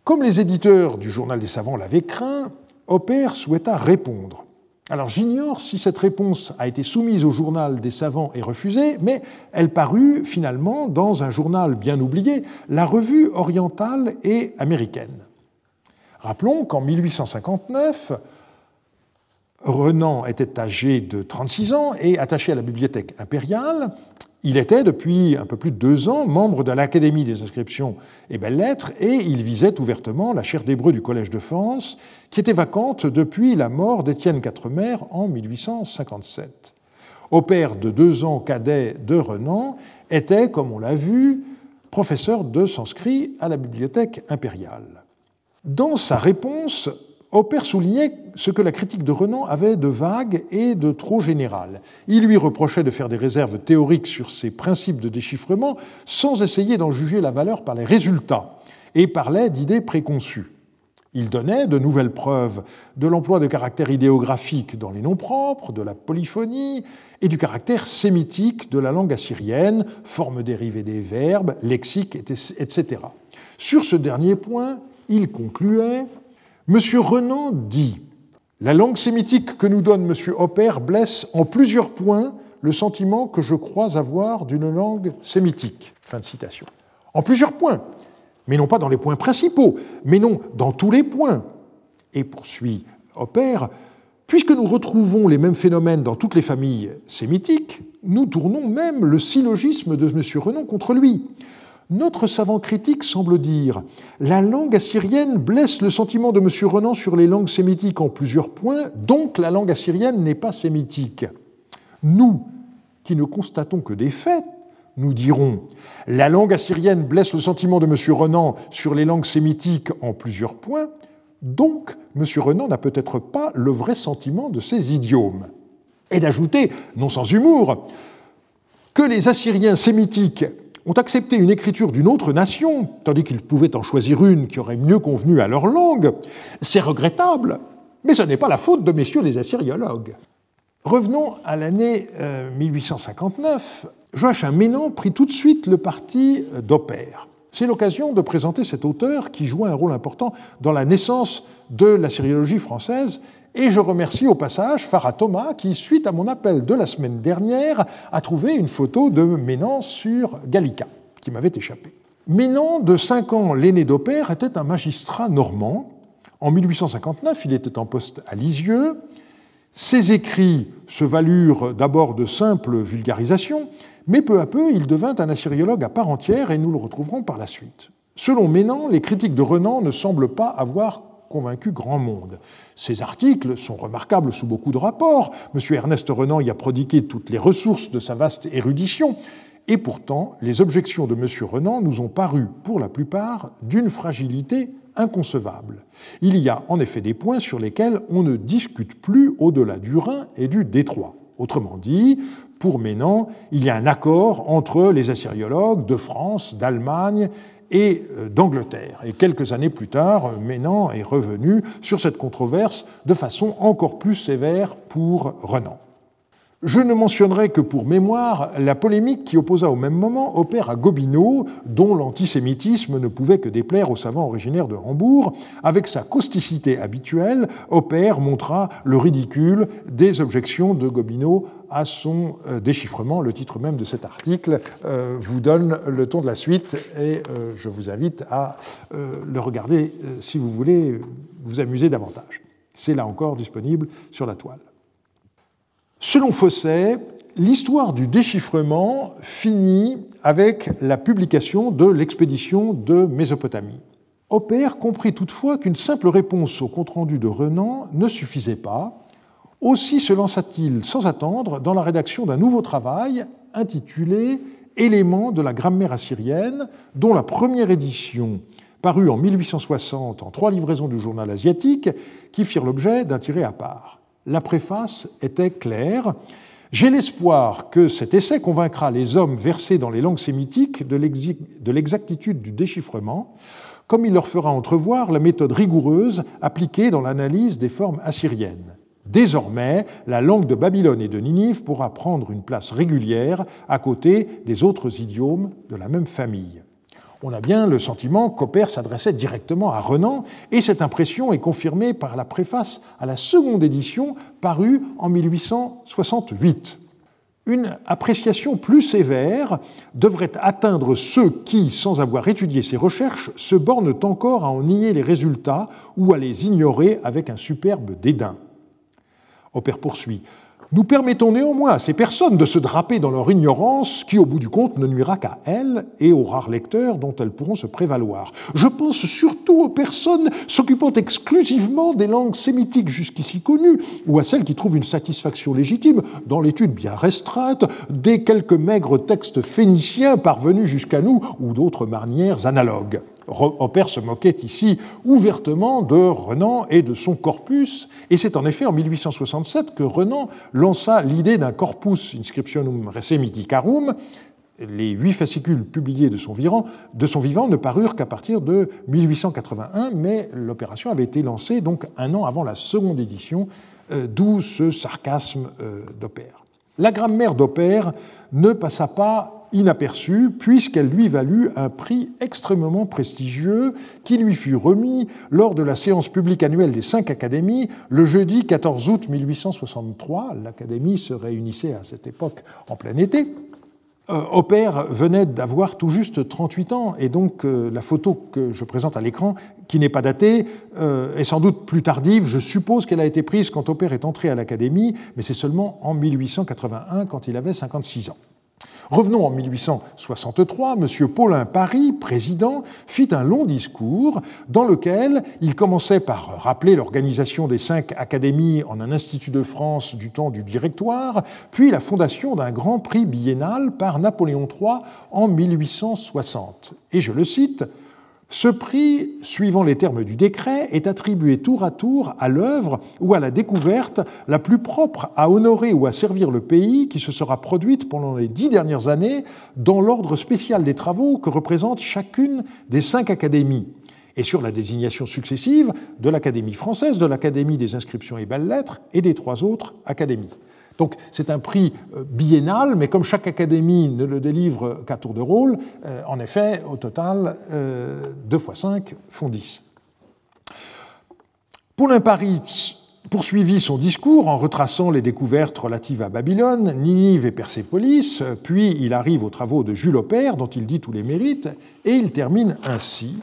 Comme les éditeurs du Journal des savants l'avaient craint, Hopper souhaita répondre. Alors j'ignore si cette réponse a été soumise au journal des savants et refusée, mais elle parut finalement dans un journal bien oublié, la Revue orientale et américaine. Rappelons qu'en 1859, Renan était âgé de 36 ans et attaché à la bibliothèque impériale. Il était, depuis un peu plus de deux ans, membre de l'Académie des inscriptions et belles-lettres et il visait ouvertement la chaire d'hébreu du Collège de France, qui était vacante depuis la mort d'Étienne Quatremer en 1857. Au père de deux ans cadet de Renan, était, comme on l'a vu, professeur de sanskrit à la bibliothèque impériale. Dans sa réponse, Hopper soulignait ce que la critique de Renan avait de vague et de trop général. Il lui reprochait de faire des réserves théoriques sur ses principes de déchiffrement sans essayer d'en juger la valeur par les résultats et parlait d'idées préconçues. Il donnait de nouvelles preuves de l'emploi de caractères idéographiques dans les noms propres, de la polyphonie et du caractère sémitique de la langue assyrienne, forme dérivée des verbes, lexique, etc. Sur ce dernier point, il concluait Monsieur Renan dit La langue sémitique que nous donne M. Hopper blesse en plusieurs points le sentiment que je crois avoir d'une langue sémitique. Fin de citation. En plusieurs points, mais non pas dans les points principaux, mais non dans tous les points. Et poursuit Hopper, puisque nous retrouvons les mêmes phénomènes dans toutes les familles sémitiques, nous tournons même le syllogisme de M. Renan contre lui. Notre savant critique semble dire La langue assyrienne blesse le sentiment de M. Renan sur les langues sémitiques en plusieurs points, donc la langue assyrienne n'est pas sémitique. Nous, qui ne constatons que des faits, nous dirons La langue assyrienne blesse le sentiment de M. Renan sur les langues sémitiques en plusieurs points, donc M. Renan n'a peut-être pas le vrai sentiment de ces idiomes. Et d'ajouter, non sans humour, que les Assyriens sémitiques ont accepté une écriture d'une autre nation, tandis qu'ils pouvaient en choisir une qui aurait mieux convenu à leur langue, c'est regrettable, mais ce n'est pas la faute de messieurs les assyriologues. Revenons à l'année 1859. Euh, Joachim Ménan prit tout de suite le parti d'Opper. C'est l'occasion de présenter cet auteur qui joua un rôle important dans la naissance de la sériologie française et je remercie au passage Farah Thomas qui, suite à mon appel de la semaine dernière, a trouvé une photo de Ménan sur Gallica, qui m'avait échappé. Ménan, de cinq ans l'aîné d'Opère, était un magistrat normand. En 1859, il était en poste à Lisieux. Ses écrits se valurent d'abord de simples vulgarisations, mais peu à peu, il devint un assyriologue à part entière et nous le retrouverons par la suite. Selon Ménan, les critiques de Renan ne semblent pas avoir convaincu grand monde. Ces articles sont remarquables sous beaucoup de rapports. M. Ernest Renan y a prodigué toutes les ressources de sa vaste érudition. Et pourtant, les objections de M. Renan nous ont paru, pour la plupart, d'une fragilité inconcevable. Il y a en effet des points sur lesquels on ne discute plus au-delà du Rhin et du Détroit. Autrement dit, pour Ménan, il y a un accord entre les assyriologues de France, d'Allemagne et euh, d'Angleterre. Et quelques années plus tard, Ménan est revenu sur cette controverse de façon encore plus sévère pour Renan. Je ne mentionnerai que pour mémoire la polémique qui opposa au même moment Opère à Gobineau, dont l'antisémitisme ne pouvait que déplaire aux savants originaires de Hambourg. Avec sa causticité habituelle, Opère montra le ridicule des objections de Gobineau à son euh, déchiffrement. Le titre même de cet article euh, vous donne le ton de la suite et euh, je vous invite à le regarder si vous voulez vous amuser davantage. C'est là encore disponible sur la toile. Selon Fosset, l'histoire du déchiffrement finit avec la publication de l'expédition de Mésopotamie. Opère comprit toutefois qu'une simple réponse au compte-rendu de Renan ne suffisait pas. Aussi se lança-t-il sans attendre dans la rédaction d'un nouveau travail intitulé Éléments de la grammaire assyrienne, dont la première édition parut en 1860 en trois livraisons du journal asiatique, qui firent l'objet d'un tiré à part la préface était claire. J'ai l'espoir que cet essai convaincra les hommes versés dans les langues sémitiques de l'exactitude du déchiffrement, comme il leur fera entrevoir la méthode rigoureuse appliquée dans l'analyse des formes assyriennes. Désormais, la langue de Babylone et de Ninive pourra prendre une place régulière à côté des autres idiomes de la même famille on a bien le sentiment qu'Opère s'adressait directement à Renan, et cette impression est confirmée par la préface à la seconde édition parue en 1868. Une appréciation plus sévère devrait atteindre ceux qui, sans avoir étudié ces recherches, se bornent encore à en nier les résultats ou à les ignorer avec un superbe dédain. Opère poursuit. Nous permettons néanmoins à ces personnes de se draper dans leur ignorance qui, au bout du compte, ne nuira qu'à elles et aux rares lecteurs dont elles pourront se prévaloir. Je pense surtout aux personnes s'occupant exclusivement des langues sémitiques jusqu'ici connues, ou à celles qui trouvent une satisfaction légitime dans l'étude bien restreinte des quelques maigres textes phéniciens parvenus jusqu'à nous ou d'autres manières analogues. Opère se moquait ici ouvertement de Renan et de son corpus, et c'est en effet en 1867 que Renan lança l'idée d'un corpus inscriptionum ressemiticarum. Les huit fascicules publiés de son, vivant, de son vivant ne parurent qu'à partir de 1881, mais l'opération avait été lancée donc un an avant la seconde édition, euh, d'où ce sarcasme euh, d'Opère. La grammaire d'Opère ne passa pas inaperçue puisqu'elle lui valut un prix extrêmement prestigieux qui lui fut remis lors de la séance publique annuelle des cinq académies le jeudi 14 août 1863. L'académie se réunissait à cette époque en plein été. Euh, Opère venait d'avoir tout juste 38 ans, et donc euh, la photo que je présente à l'écran, qui n'est pas datée, euh, est sans doute plus tardive. Je suppose qu'elle a été prise quand Opère est entré à l'Académie, mais c'est seulement en 1881, quand il avait 56 ans. Revenons en 1863, M. Paulin Paris, président, fit un long discours dans lequel il commençait par rappeler l'organisation des cinq académies en un institut de France du temps du Directoire, puis la fondation d'un grand prix biennal par Napoléon III en 1860. Et je le cite, ce prix, suivant les termes du décret, est attribué tour à tour à l'œuvre ou à la découverte la plus propre à honorer ou à servir le pays qui se sera produite pendant les dix dernières années dans l'ordre spécial des travaux que représente chacune des cinq académies et sur la désignation successive de l'Académie française, de l'Académie des inscriptions et belles-lettres et des trois autres académies. Donc c'est un prix euh, biennal, mais comme chaque académie ne le délivre qu'à tour de rôle, euh, en effet, au total, 2 euh, fois 5 font 10. Paulin Paris poursuivit son discours en retraçant les découvertes relatives à Babylone, Ninive et Persépolis, puis il arrive aux travaux de Jules Aupère, dont il dit tous les mérites, et il termine ainsi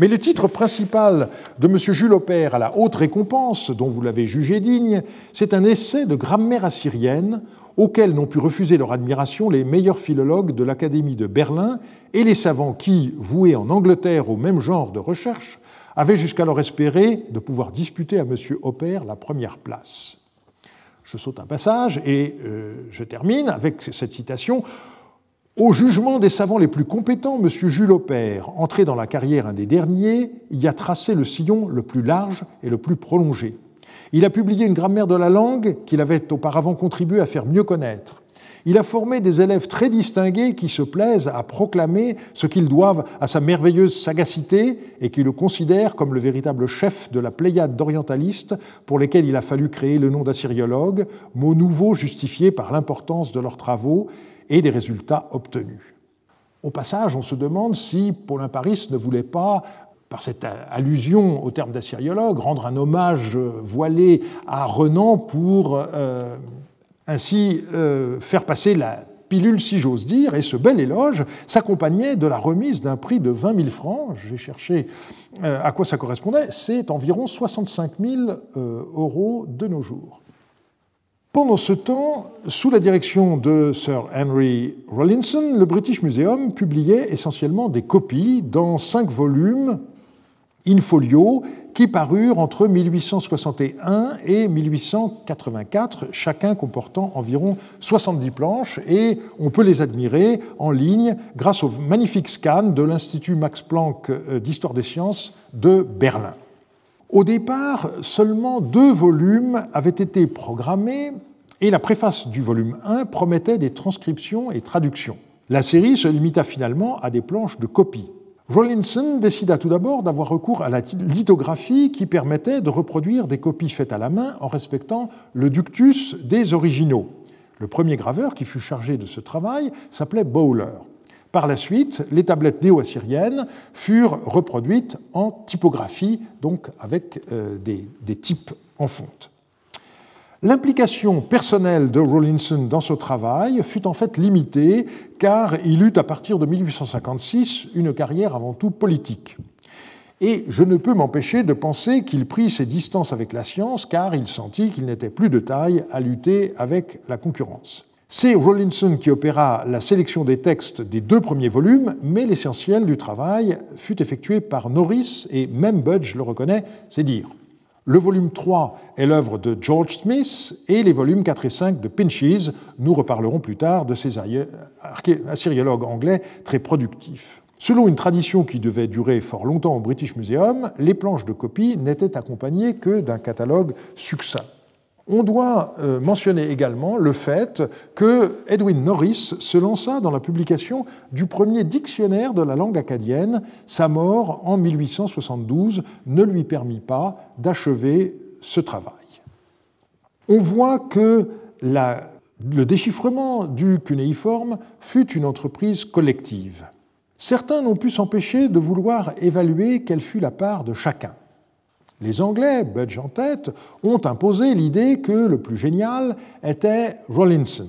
Mais le titre principal de M. Jules Aubert à la haute récompense, dont vous l'avez jugé digne, c'est un essai de grammaire assyrienne auquel n'ont pu refuser leur admiration les meilleurs philologues de l'Académie de Berlin et les savants qui, voués en Angleterre au même genre de recherche, avaient jusqu'alors espéré de pouvoir disputer à M. Hopper la première place. Je saute un passage et euh, je termine avec cette citation. Au jugement des savants les plus compétents, M. Jules Aubert, entré dans la carrière un des derniers, y a tracé le sillon le plus large et le plus prolongé. Il a publié une grammaire de la langue qu'il avait auparavant contribué à faire mieux connaître. Il a formé des élèves très distingués qui se plaisent à proclamer ce qu'ils doivent à sa merveilleuse sagacité et qui le considèrent comme le véritable chef de la pléiade d'orientalistes pour lesquels il a fallu créer le nom d'assyriologue, mot nouveau justifié par l'importance de leurs travaux et des résultats obtenus. Au passage, on se demande si Paulin Paris ne voulait pas par cette allusion au terme d'assyriologue, rendre un hommage voilé à Renan pour euh, ainsi euh, faire passer la pilule, si j'ose dire, et ce bel éloge s'accompagnait de la remise d'un prix de 20 000 francs. J'ai cherché euh, à quoi ça correspondait. C'est environ 65 000 euros de nos jours. Pendant ce temps, sous la direction de Sir Henry Rawlinson, le British Museum publiait essentiellement des copies dans cinq volumes in folio qui parurent entre 1861 et 1884, chacun comportant environ 70 planches, et on peut les admirer en ligne grâce au magnifique scan de l'Institut Max Planck euh, d'histoire des sciences de Berlin. Au départ, seulement deux volumes avaient été programmés et la préface du volume 1 promettait des transcriptions et traductions. La série se limita finalement à des planches de copie. Rawlinson décida tout d'abord d'avoir recours à la lithographie qui permettait de reproduire des copies faites à la main en respectant le ductus des originaux. Le premier graveur qui fut chargé de ce travail s'appelait Bowler. Par la suite, les tablettes néo-assyriennes furent reproduites en typographie, donc avec euh, des, des types en fonte. L'implication personnelle de Rawlinson dans ce travail fut en fait limitée car il eut à partir de 1856 une carrière avant tout politique. Et je ne peux m'empêcher de penser qu'il prit ses distances avec la science car il sentit qu'il n'était plus de taille à lutter avec la concurrence. C'est Rawlinson qui opéra la sélection des textes des deux premiers volumes, mais l'essentiel du travail fut effectué par Norris, et même Budge le reconnaît, c'est dire. Le volume 3 est l'œuvre de George Smith et les volumes 4 et 5 de Pinches. Nous reparlerons plus tard de ces assyriologues anglais très productifs. Selon une tradition qui devait durer fort longtemps au British Museum, les planches de copie n'étaient accompagnées que d'un catalogue succinct. On doit euh, mentionner également le fait que Edwin Norris se lança dans la publication du premier dictionnaire de la langue acadienne. Sa mort en 1872 ne lui permit pas d'achever ce travail. On voit que le déchiffrement du cunéiforme fut une entreprise collective. Certains n'ont pu s'empêcher de vouloir évaluer quelle fut la part de chacun. Les Anglais, Budge en tête, ont imposé l'idée que le plus génial était Rawlinson.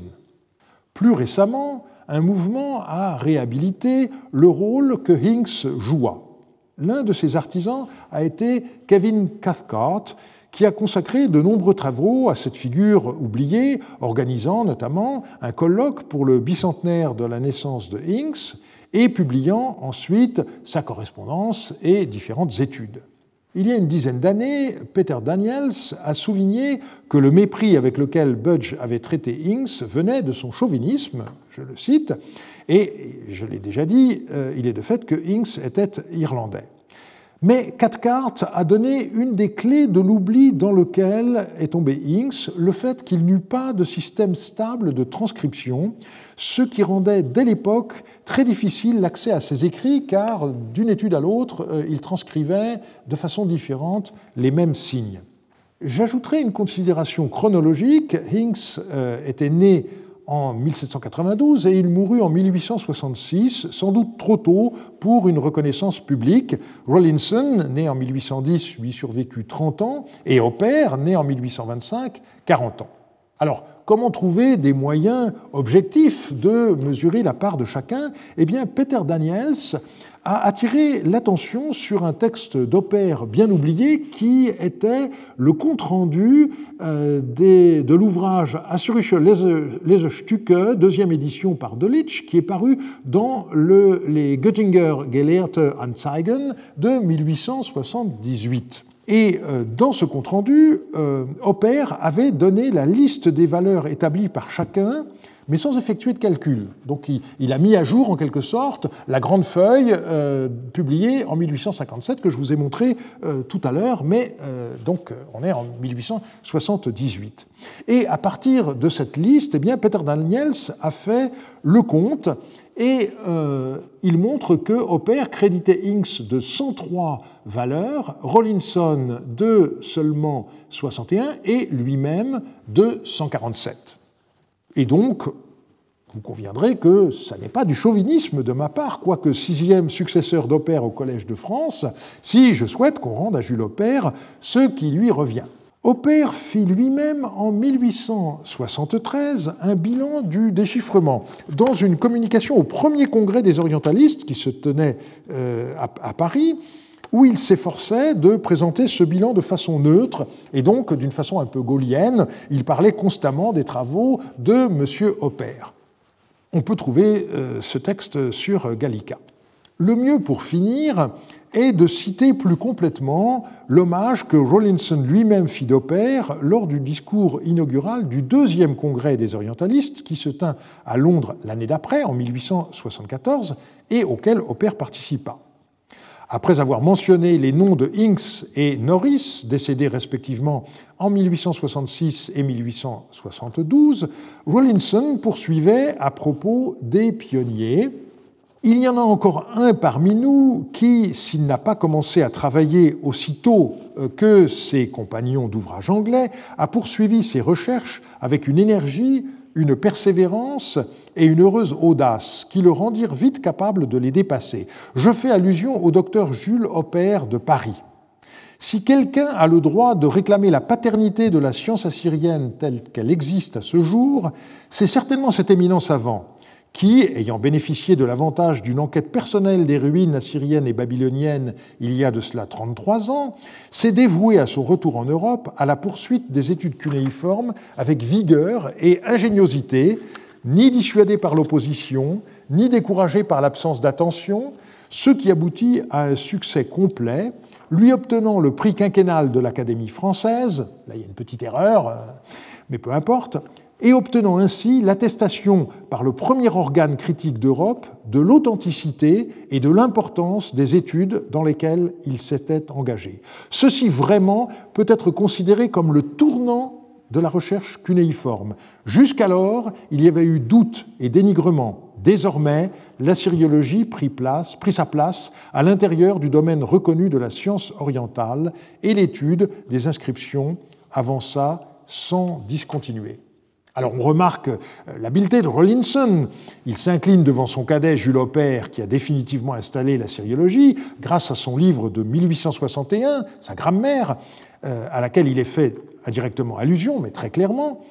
Plus récemment, un mouvement a réhabilité le rôle que Hinks joua. L'un de ses artisans a été Kevin Cathcart, qui a consacré de nombreux travaux à cette figure oubliée, organisant notamment un colloque pour le bicentenaire de la naissance de Hinks et publiant ensuite sa correspondance et différentes études. Il y a une dizaine d'années, Peter Daniels a souligné que le mépris avec lequel Budge avait traité Inks venait de son chauvinisme, je le cite, et je l'ai déjà dit, euh, il est de fait que Inks était irlandais. Mais Cathcart a donné une des clés de l'oubli dans lequel est tombé Inks, le fait qu'il n'eut pas de système stable de transcription, ce qui rendait dès l'époque très difficile l'accès à ses écrits, car d'une étude à l'autre, euh, il transcrivait de façon différente les mêmes signes. J'ajouterai une considération chronologique. Hinks euh, était né en 1792 et il mourut en 1866, sans doute trop tôt pour une reconnaissance publique. Rawlinson, né en 1810, lui survécut 30 ans, et Hopper, né en 1825, 40 ans. Alors, comment trouver des moyens objectifs de mesurer la part de chacun? Eh bien, Peter Daniels a attiré l'attention sur un texte d'opère bien oublié qui était le compte-rendu euh, de l'ouvrage Assyrische Lesestücke, deuxième édition par Delitzsch, qui est paru dans le, les Göttinger Gelehrte Anzeigen de 1878. Et euh, dans ce compte-rendu, euh, avait donné la liste des valeurs établies par chacun mais sans effectuer de calcul. Donc il, a mis à jour en quelque sorte la grande feuille euh, publiée en 1857 que je vous ai montré euh, tout à l'heure, mais donc on est en 1878. Et à partir de cette liste, eh bien, Peter Daniels a fait le compte et il montre que Hopper créditait Inks de 103 valeurs, Rollinson de seulement 61 et lui-même de 147. Et donc, vous conviendrez que ça n'est pas du chauvinisme de ma part, quoique sixième successeur d'Opère au Collège de France, si je souhaite qu'on rende à Jules Opère ce qui lui revient. Opère fit lui-même en 1873 un bilan du déchiffrement dans une communication au premier congrès des orientalistes qui se tenait euh, à Paris où il s'efforçait de présenter ce bilan de façon neutre et donc d'une façon un peu gaulienne. Il parlait constamment des travaux de M. Hopper. On peut trouver euh, ce texte sur Gallica. Le mieux pour finir est de citer plus complètement l'hommage que Rawlinson lui-même fit d'Hopper lors du discours inaugural du deuxième congrès des orientalistes qui se tint à Londres l'année d'après, en 1874, et auquel Hopper participa. Après avoir mentionné les noms de Inks et Norris, décédés respectivement en 1866 et 1872, Rawlinson poursuivait à propos des pionniers. Il y en a encore un parmi nous qui, s'il n'a pas commencé à travailler aussitôt euh, que ses compagnons d'ouvrage anglais, a poursuivi ses recherches avec une énergie, une persévérance et une heureuse audace qui le rendirent vite capable de les dépasser. Je fais allusion au docteur Jules Hopper de Paris. Si quelqu'un a le droit de réclamer la paternité de la science assyrienne telle qu'elle existe à ce jour, c'est certainement cet éminent savant qui, ayant bénéficié de l'avantage d'une enquête personnelle des ruines assyriennes et babyloniennes il y a de cela 33 ans, s'est dévoué à son retour en Europe à la poursuite des études cunéiformes avec vigueur et ingéniosité, ni dissuadé par l'opposition, ni découragé par l'absence d'attention, ce qui aboutit à un succès complet, lui obtenant le prix quinquennal de l'Académie française, là il y a une petite erreur, euh, mais peu importe, et obtenant ainsi l'attestation par le premier organe critique d'Europe de l'authenticité et de l'importance des études dans lesquelles il s'était engagé. Ceci vraiment peut être considéré comme le tournant de la recherche cunéiforme. Jusqu'alors, il y avait eu doute et dénigrement. Désormais, la syriologie prit, place, prit sa place à l'intérieur du domaine reconnu de la science orientale et l'étude des inscriptions avança sans discontinuer. Alors on remarque euh, l'habileté de Rollinson. Il s'incline devant son cadet Jules Aubert, qui a définitivement installé la syriologie, grâce à son livre de 1861, sa grammaire, euh, à laquelle il est fait indirectement allusion, mais très clairement.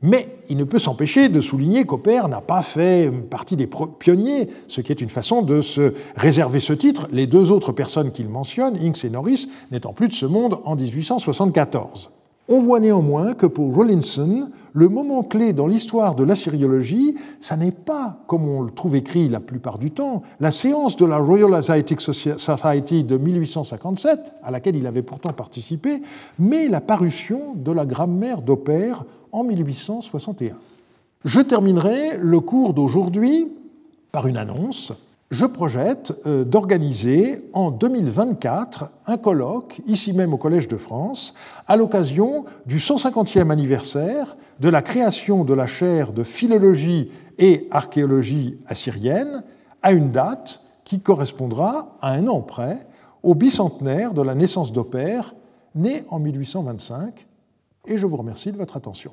Mais il ne peut s'empêcher de souligner qu'Aubert n'a pas fait partie des pionniers, ce qui est une façon de se réserver ce titre, les deux autres personnes qu'il mentionne, Inks et Norris, n'étant plus de ce monde en 1874. On voit néanmoins que pour Rollinson, le moment clé dans l'histoire de l'assyriologie, ça n'est pas, comme on le trouve écrit la plupart du temps, la séance de la Royal Asiatic Society de 1857, à laquelle il avait pourtant participé, mais la parution de la grammaire d'Opère en 1861. Je terminerai le cours d'aujourd'hui par une annonce je projette euh, d'organiser en 2024 un colloque, ici même au Collège de France, à l'occasion du 150e anniversaire de la création de la chaire de philologie et archéologie assyrienne, à une date qui correspondra à un an près au bicentenaire de la naissance d'Opère, né en 1825. Et je vous remercie de votre attention.